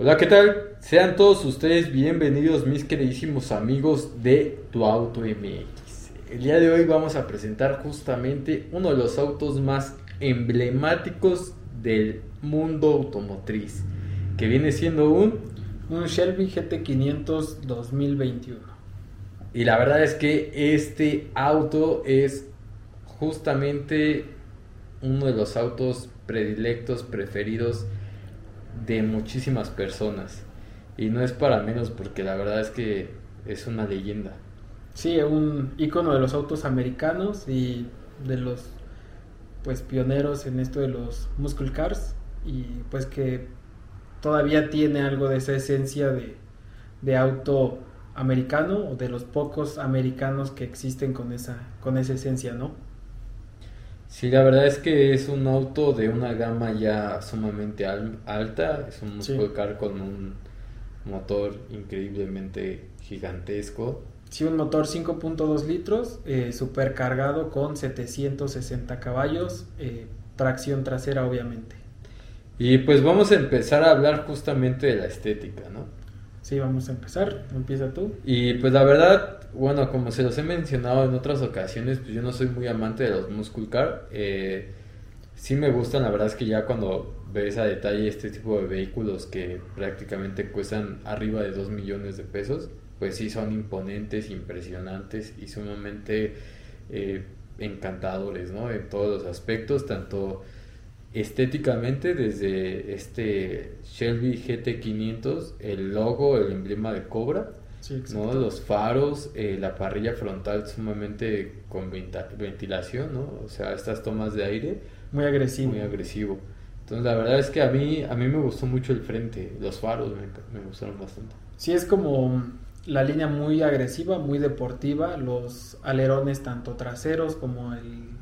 Hola, ¿qué tal? Sean todos ustedes bienvenidos, mis queridísimos amigos de Tu Auto MX. El día de hoy vamos a presentar justamente uno de los autos más emblemáticos del mundo automotriz, que viene siendo un... Un Shelby GT500 2021. Y la verdad es que este auto es justamente uno de los autos predilectos, preferidos de muchísimas personas. Y no es para menos porque la verdad es que es una leyenda. Sí, un icono de los autos americanos y de los pues pioneros en esto de los muscle cars y pues que todavía tiene algo de esa esencia de, de auto americano o de los pocos americanos que existen con esa con esa esencia, ¿no? Sí, la verdad es que es un auto de una gama ya sumamente al- alta, es un Sí. muscle con un motor increíblemente gigantesco. Sí, un motor 5.2 litros, eh, supercargado con 760 caballos, eh, tracción trasera obviamente. Y pues vamos a empezar a hablar justamente de la estética, ¿no? Sí, vamos a empezar. Empieza tú. Y pues la verdad, bueno, como se los he mencionado en otras ocasiones, pues yo no soy muy amante de los muscle car. Eh, sí me gustan, la verdad es que ya cuando ves a detalle este tipo de vehículos que prácticamente cuestan arriba de 2 millones de pesos, pues sí son imponentes, impresionantes y sumamente eh, encantadores, ¿no? En todos los aspectos, tanto estéticamente desde este Shelby GT500, el logo, el emblema de Cobra, Sí, ¿no? Los faros, eh, la parrilla frontal sumamente con ventilación, ¿no? O sea, estas tomas de aire Muy agresivo. muy agresivo. Entonces, la verdad es que a mí a mí me gustó mucho el frente, los faros me, me gustaron bastante. Sí, es como la línea muy agresiva, muy deportiva, los alerones tanto traseros como el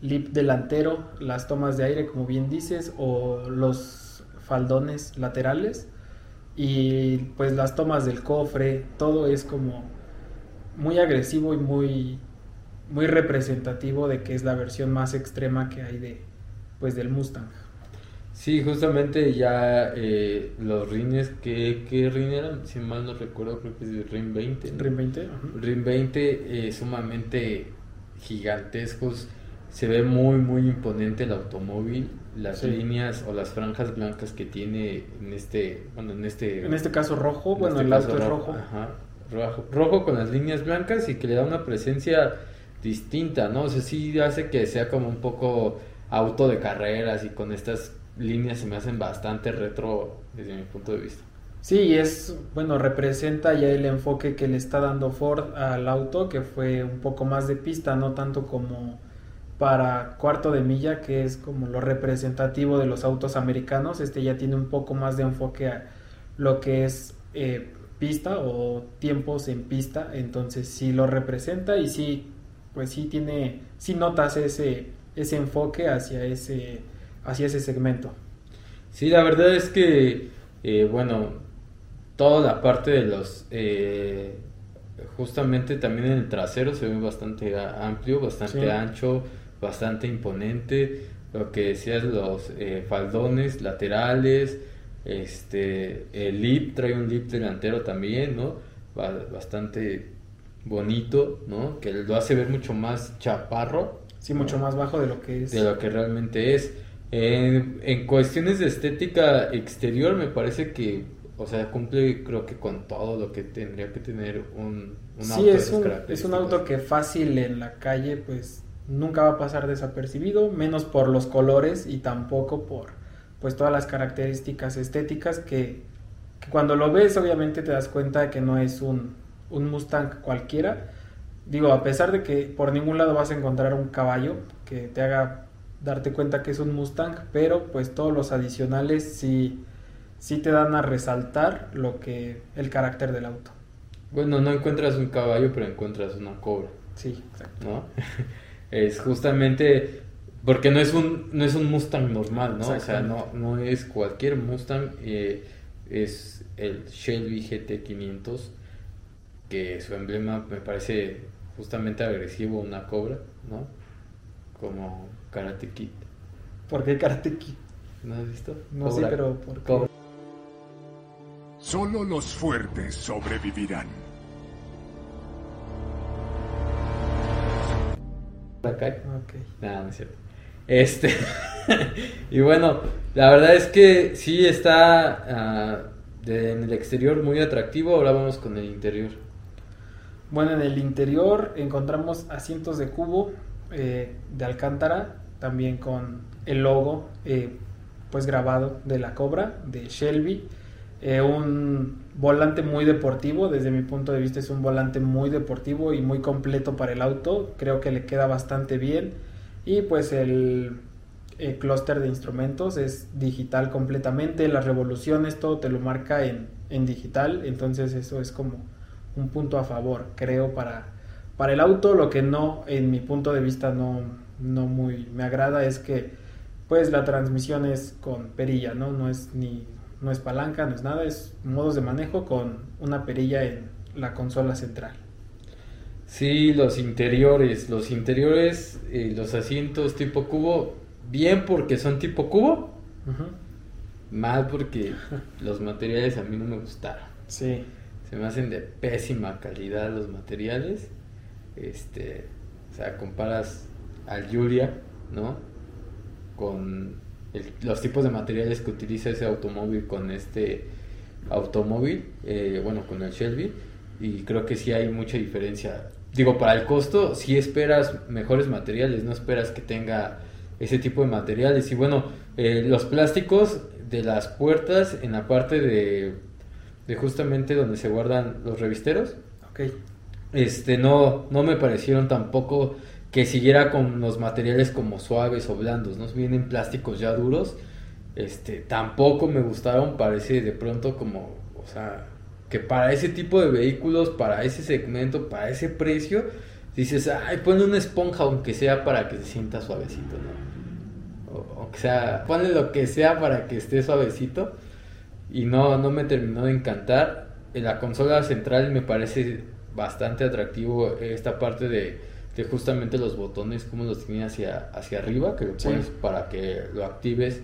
lip delantero, las tomas de aire, como bien dices, o los faldones laterales y pues las tomas del cofre, todo es como muy agresivo y muy muy representativo de que es la versión más extrema que hay de pues del Mustang. Sí, justamente ya eh, los rines, ¿qué, qué rin eran? Si mal no recuerdo, creo que es el RIN 20. ¿no? RIN 20, ajá. RIN 20 eh, sumamente gigantescos. Se ve muy, muy imponente el automóvil. Las Sí. líneas o las franjas blancas que tiene en este, bueno, en este, En este caso rojo, en bueno, este el auto es rojo, rojo. ajá, rojo, rojo con las líneas blancas y que le da una presencia distinta, ¿no? O sea, sí hace que sea como un poco auto de carreras y con estas líneas se me hacen bastante retro desde mi punto de vista. Sí, es, bueno, representa ya el enfoque que le está dando Ford al auto, que fue un poco más de pista, no tanto como para cuarto de milla, que es como lo representativo de los autos americanos. Este ya tiene un poco más de enfoque a lo que es eh, pista o tiempos en pista, entonces sí lo representa y sí, pues sí tiene, sí notas ese, ese enfoque hacia ese, hacia ese segmento. Sí, la verdad es que, eh, bueno, toda la parte de los, eh, justamente también en el trasero se ve bastante amplio, bastante Sí. ancho, bastante imponente. Lo que decías, los eh, faldones laterales, este, el lip, trae un lip delantero también, ¿no? Ba- bastante bonito, ¿no? Que lo hace ver mucho más chaparro. Sí, mucho ¿no? más bajo de lo que es. de lo que realmente es. En, en cuestiones de estética exterior me parece que, o sea, cumple creo que con todo lo que tendría que tener un, un sí, auto de es un, es un características. auto que fácil en la calle, pues nunca va a pasar desapercibido, menos por los colores y tampoco por pues todas las características estéticas que, que cuando lo ves obviamente te das cuenta de que no es un, un Mustang cualquiera. Digo, a pesar de que por ningún lado vas a encontrar un caballo que te haga darte cuenta que es un Mustang, pero pues todos los adicionales sí, sí te dan a resaltar lo que el carácter del auto. Bueno, no encuentras un caballo, pero encuentras una cobra, Sí, exacto. ¿no? es justamente porque no es un no es un Mustang normal, ¿no? O sea, no, no es cualquier Mustang, eh, es el Shelby GT500 que su emblema me parece justamente agresivo, una cobra, ¿no? Como Karate Kid. ¿Por qué Karate Kid? ¿No has visto? No sé, Cobra. pero ¿por qué? Cobra. Solo los fuertes sobrevivirán. Nada, no es cierto. Este. y bueno, la verdad es que sí está ah, de- en el exterior muy atractivo. Ahora vamos con el interior. Bueno, en el interior encontramos asientos de cubo eh, de alcántara, también con el logo eh, pues grabado de la Cobra, de Shelby. Eh, un volante muy deportivo, desde mi punto de vista es un volante muy deportivo y muy completo para el auto, creo que le queda bastante bien. Y pues el, el clúster de instrumentos es digital completamente, las revoluciones, todo te lo marca en, en digital, entonces eso es como un punto a favor, creo, para, para el auto. Lo que no, en mi punto de vista, no, no muy me agrada es que pues la transmisión es con perilla, ¿no? No es ni no es palanca, no es nada, es modos de manejo con una perilla en la consola central. Sí, los interiores. Los interiores, eh, los asientos tipo cubo. Bien porque son tipo cubo. Ujú. Mal porque los materiales a mí no me gustaron. Sí, Se me hacen de pésima calidad los materiales. Este, o sea, comparas al ¿no? Con el- los tipos de materiales que utiliza ese automóvil con este automóvil, eh, bueno, con el Shelby, y creo que sí hay mucha diferencia. Digo, para el costo, sí esperas mejores materiales, no esperas que tenga ese tipo de materiales. Y bueno, eh, los plásticos de las puertas en la parte de, de justamente donde se guardan los revisteros, ok. este no, no me parecieron tampoco que siguiera con los materiales como suaves o blandos, ¿no? Vienen plásticos ya duros, este, tampoco me gustaron, parece de pronto como, o sea, que para ese tipo de vehículos, para ese segmento, para ese precio, dices, ay, ponle una esponja aunque sea para que se sienta suavecito, ¿no? O, o sea, ponle lo que sea para que esté suavecito y no, no me terminó de encantar. En la consola central me parece bastante atractivo esta parte de, de justamente los botones, como los tiene hacia, hacia arriba, que lo Sí. pones para que lo actives,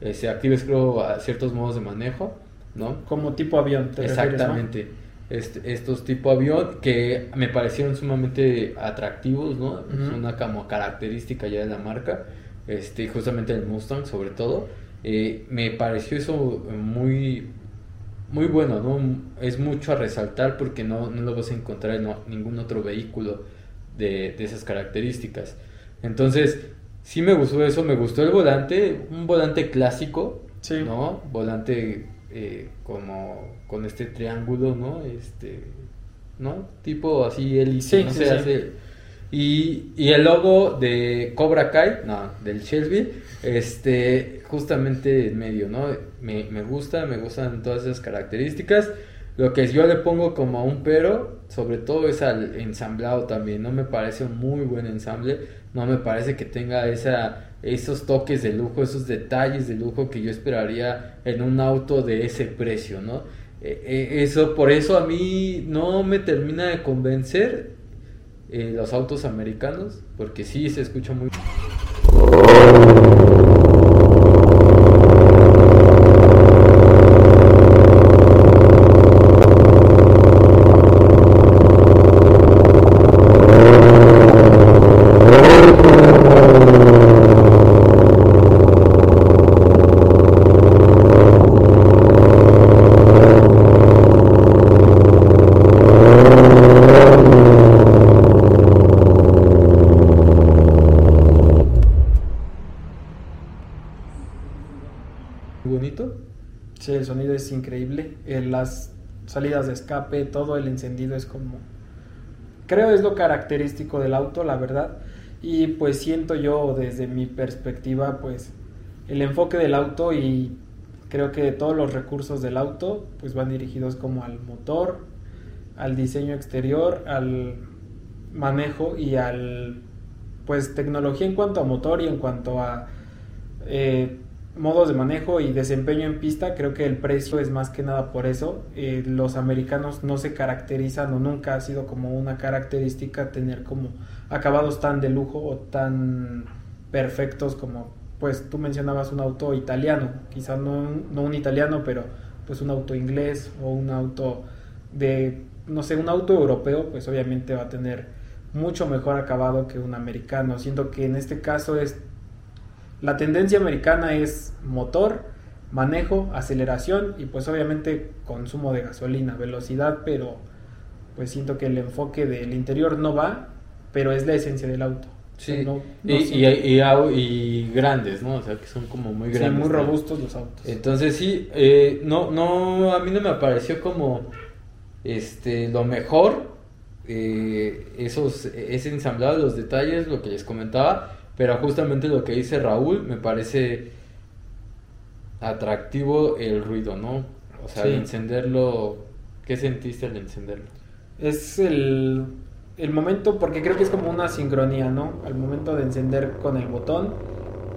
eh, se actives creo a ciertos modos de manejo, ¿no? Como tipo avión, ¿te refieres, no? Exactamente. Este- estos tipo avión que me parecieron sumamente atractivos, ¿no? Es una como característica ya de la marca, este, justamente el Mustang sobre todo. Eh, me pareció eso muy, muy bueno, ¿no? Es mucho a resaltar porque no, no lo vas a encontrar en ningún otro vehículo de, de esas características. Entonces, sí me gustó eso, me gustó el volante, un volante clásico, Sí. ¿no? Volante eh, como con este triángulo, ¿no? Este, ¿no? Tipo así hélice, Sí, no sí, sé, sí. hace- Y, y el logo de Cobra Kai, no, del Shelby, este, justamente en medio, ¿no? Me, me gusta, me gustan todas esas características. Lo que yo le pongo como un pero, sobre todo es al ensamblado también. No me parece un muy buen ensamble. No me parece que tenga esa, esos toques de lujo, esos detalles de lujo que yo esperaría en un auto de ese precio, ¿no? Eh, eh, eso, por eso a mí no me termina de convencer eh, los autos americanos, porque sí se escucha muy... muy bonito. Sí, el sonido es increíble. Eh, las salidas de escape, todo el encendido es como... Creo es lo característico del auto, la verdad. Y pues siento yo desde mi perspectiva, pues el enfoque del auto y creo que todos los recursos del auto pues van dirigidos como al motor, al diseño exterior, al manejo y al pues tecnología en cuanto a motor y en cuanto a eh, modos de manejo y desempeño en pista, creo que el precio es más que nada por eso. Eh, los americanos no se caracterizan o nunca ha sido como una característica tener como acabados tan de lujo o tan perfectos como pues tú mencionabas un auto italiano, quizá no, no un italiano, pero pues un auto inglés o un auto de, no sé, un auto europeo, pues obviamente va a tener mucho mejor acabado que un americano. Siento que en este caso es, la tendencia americana es motor, manejo, aceleración y pues obviamente consumo de gasolina, velocidad, pero pues siento que el enfoque del interior no va, pero es la esencia del auto. Sí, No- no y, siento- y, y au- y grandes, ¿no? O sea, que son como muy sí, grandes. muy ¿no? robustos los autos. Entonces sí, eh, no, no, a mí no me pareció como este lo mejor, eh, esos, ese ensamblado, los detalles, lo que les comentaba, pero justamente lo que dice Raúl me parece atractivo el ruido, ¿no? O sea, Sí. al encenderlo, ¿qué sentiste al encenderlo? Es el, el momento, porque creo que es como una sincronía, ¿no? Al momento de encender con el botón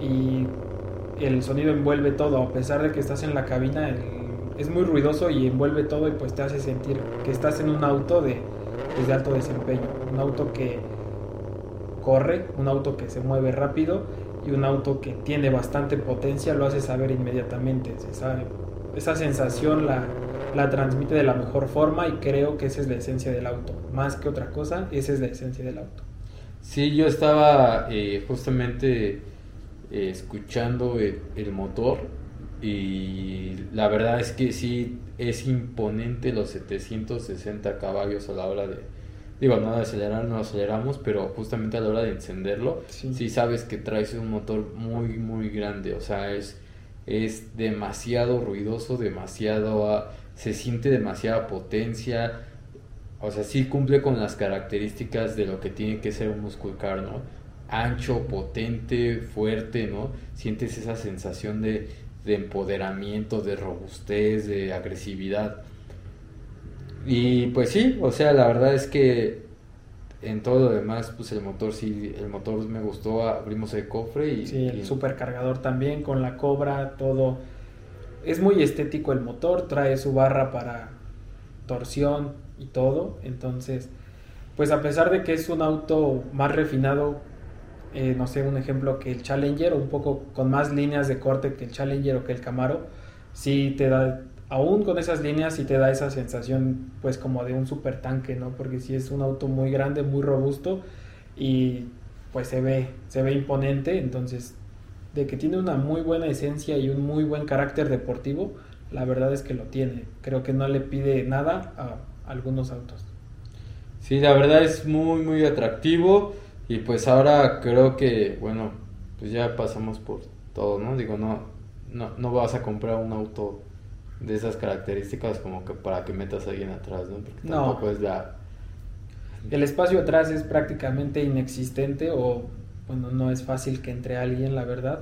y el sonido envuelve todo, a pesar de que estás en la cabina, el- es muy ruidoso y envuelve todo y pues te hace sentir que estás en un auto de, pues, de alto desempeño, un auto que corre, un auto que se mueve rápido y un auto que tiene bastante potencia, lo hace saber inmediatamente, se sabe. Esa sensación la, la transmite de la mejor forma y creo que esa es la esencia del auto. Más que otra cosa, esa es la esencia del auto. Sí, yo estaba eh, justamente eh, escuchando el, el motor y la verdad es que sí es imponente los 760 caballos a la hora de, digo, no de acelerar, no aceleramos, pero justamente a la hora de encenderlo, Sí. sí, sabes que traes un motor muy, muy grande, o sea, es, es demasiado ruidoso, demasiado, ah, se siente demasiada potencia, o sea, sí cumple con las características de lo que tiene que ser un muscle car, ¿no? Ancho, potente, fuerte, ¿no? Sientes esa sensación de, de empoderamiento, de robustez, de agresividad. Y pues sí, o sea, la verdad es que en todo lo demás, pues el motor sí, el motor me gustó, abrimos el cofre y... Sí, el y- supercargador también, con la cobra, todo. Es muy estético el motor, trae su barra para torsión y todo. Entonces, pues a pesar de que es un auto más refinado, eh, no sé, un ejemplo que el Challenger, un poco con más líneas de corte que el Challenger o que el Camaro, sí te da, aún con esas líneas, sí te da esa sensación, pues como de un super tanque, ¿no? Porque sí es un auto muy grande, muy robusto y pues se ve, se ve imponente, entonces de que tiene una muy buena esencia y un muy buen carácter deportivo, la verdad es que lo tiene. Creo que no le pide nada a algunos autos. Sí, la verdad es muy, muy atractivo. Y pues ahora creo que, bueno, pues ya pasamos por todo, ¿no? Digo, no, no, no vas a comprar un auto de esas características como que para que metas a alguien atrás, ¿no? Porque No. tampoco es la... El espacio atrás es prácticamente inexistente o, bueno, no es fácil que entre alguien, la verdad.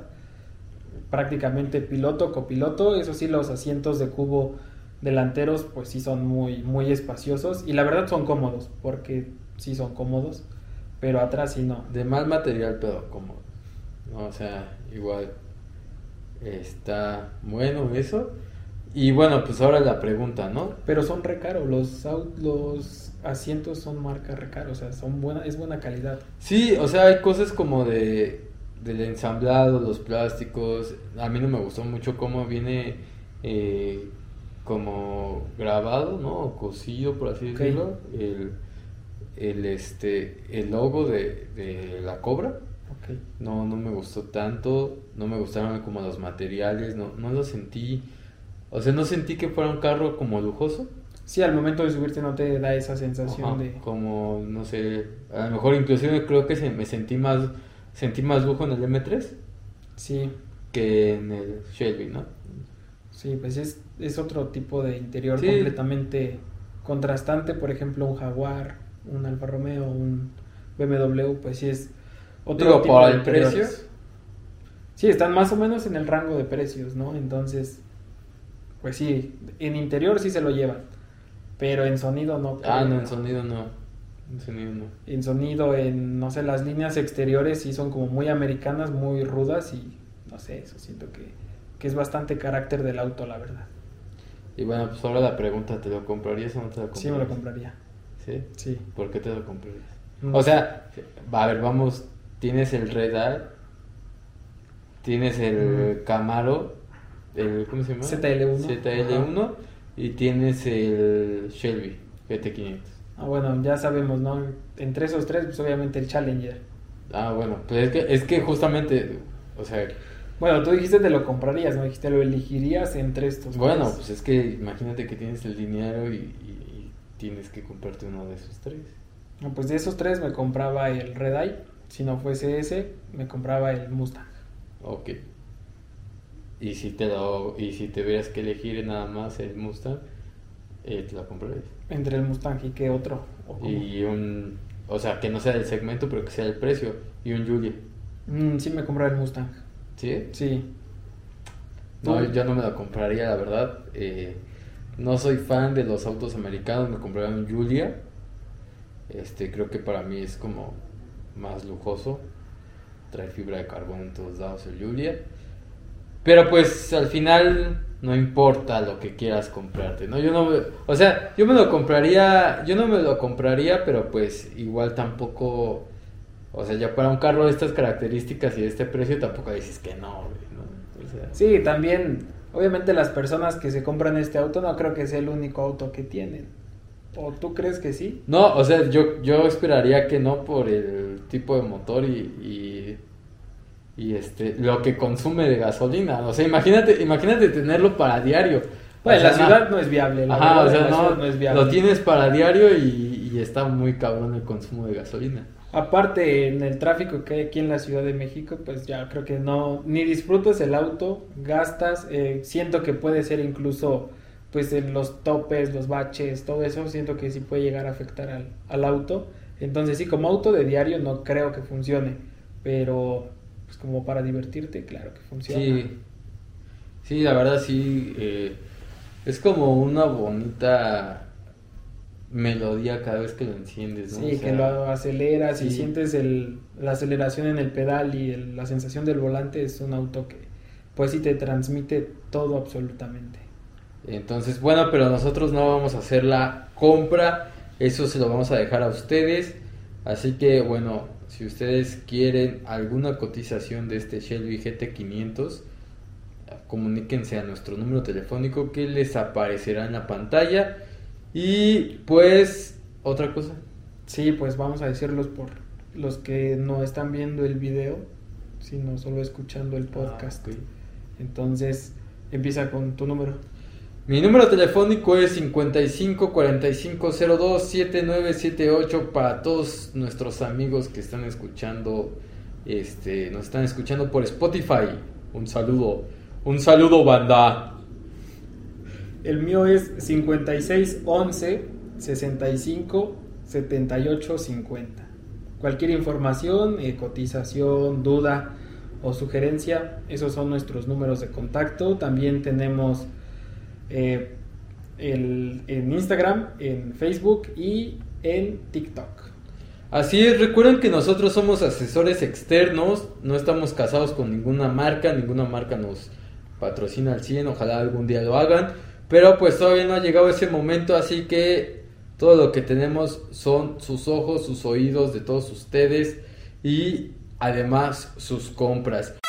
Prácticamente piloto, copiloto, eso sí, los asientos de cubo delanteros, pues sí son muy, muy espaciosos y la verdad son cómodos, porque sí son cómodos, pero atrás sí no. De mal material, pero como... ¿no? O sea, igual está bueno eso. Y bueno, pues ahora la pregunta, ¿no? Pero son re caros, los, los asientos son marca re caro, o sea, son buena, es buena calidad. Sí, o sea, hay cosas como de del ensamblado, los plásticos. A mí no me gustó mucho cómo viene eh, como grabado, ¿no? O cosido, por así decirlo. El, el, este, el logo de, de la cobra. Ok. No, no me gustó tanto. No me gustaron como los materiales. No, no lo sentí. O sea, no sentí que fuera un carro como lujoso. Sí, al momento de subirte no te da esa sensación Ajá, de... Como, no sé, a lo mejor inclusive creo que se, me sentí más, sentí más lujo en el M3 Sí, que en el Shelby, ¿no? sí, pues es, es otro tipo de interior Sí. completamente contrastante, por ejemplo, un Jaguar, un Alfa Romeo, un BMW, pues sí es otro Digo, tipo por de el precio. Sí, están más o menos en el rango de precios, ¿no? Entonces, pues sí, en interior sí se lo llevan, pero en sonido no. Ah, no, en sonido no. En sonido no. en sonido, en, no sé, las líneas exteriores sí son como muy americanas, muy rudas y, no sé, eso siento que, que es bastante carácter del auto, la verdad. Y bueno, pues ahora la pregunta, ¿te lo comprarías o no te lo comprarías? Sí me lo compraría, ¿Sí? sí. ¿Por qué te lo comprarías? No O sea, a ver, vamos, tienes el Red Eye, tienes el. Camaro el ¿cómo se llama? ZL1. ZL1 y tienes el Shelby GT500. Ah, bueno, ya sabemos, ¿no? Entre esos tres, pues obviamente el Challenger. Ah, bueno, pues es que, es que justamente, o sea, Bueno, tú dijiste te lo comprarías, ¿no? Dijiste lo elegirías entre estos bueno, tres. pues es que imagínate que tienes el dinero y, y- y tienes que comprarte uno de esos tres. No, pues de esos tres me compraba el Red Eye. Si no fuese ese, me compraba el Mustang. Ok. Y si te lo, y si tuvieras que elegir nada más el Mustang, eh, te lo comprarías. Entre el Mustang y qué otro. ¿O? Y un, o sea, que no sea del segmento, pero que sea el precio. Y un Julia. Mm, sí, me compraba el Mustang. ¿Sí? Sí. No, Tú- yo no me lo compraría, la verdad. Eh, no soy fan de los autos americanos, me compraría un Julia. Este, creo que para mí es como más lujoso. Trae fibra de carbono en todos lados el Julia. Pero pues al final no importa lo que quieras comprarte, ¿no? Yo no me- o sea, yo me lo compraría, yo no me lo compraría, pero pues igual tampoco, o sea, ya para un carro de estas características y de este precio tampoco dices que no, güey, ¿no? O sea, Sí, también, obviamente las personas que se compran este auto no creo que sea el único auto que tienen. ¿O tú crees que sí? No, o sea, yo, yo esperaría que no por el tipo de motor y, y, y, este lo que consume de gasolina. O sea, imagínate, imagínate tenerlo para diario. Bueno, O sea, la ciudad no es viable. la Ajá, verdad, o sea, no, no es viable. lo tienes para diario y, y está muy cabrón el consumo de gasolina. Aparte, en el tráfico que hay aquí en la Ciudad de México, pues ya creo que no, ni disfrutas el auto, gastas, eh, siento que puede ser incluso, pues en los topes, los baches, todo eso, siento que sí puede llegar a afectar al, al auto. Entonces sí, como auto de diario no creo que funcione, pero pues como para divertirte, claro que funciona. Sí, sí, la verdad sí. eh, es como una bonita melodía cada vez que lo enciendes, ¿no? Sí, O que lo aceleras y sientes el, la aceleración en el pedal y el- la sensación del volante es un auto que pues sí te transmite todo absolutamente. Entonces, bueno, pero nosotros no vamos a hacer la compra, eso se lo vamos a dejar a ustedes. Así que, bueno, si ustedes quieren alguna cotización de este Shelby GT500, comuníquense a nuestro número telefónico que les aparecerá en la pantalla. Y pues, otra cosa. Sí, pues vamos a decirlos por los que no están viendo el video, sino solo escuchando el podcast. Ah. Entonces, empieza con tu número. Mi número telefónico es 55 45 02 7978 para todos nuestros amigos que están escuchando, este, nos están escuchando por Spotify. Un saludo, un saludo banda. El mío es 56 11 65 78 50. Cualquier información, eh, cotización, duda o sugerencia, esos son nuestros números de contacto. También tenemos eh, en Instagram, en Facebook y en TikTok. Así es, recuerden que nosotros somos asesores externos, no estamos casados con ninguna marca, ninguna marca nos patrocina al 100, ojalá algún día lo hagan, pero pues todavía no ha llegado ese momento, así que todo lo que tenemos son sus ojos, sus oídos de todos ustedes y además sus compras.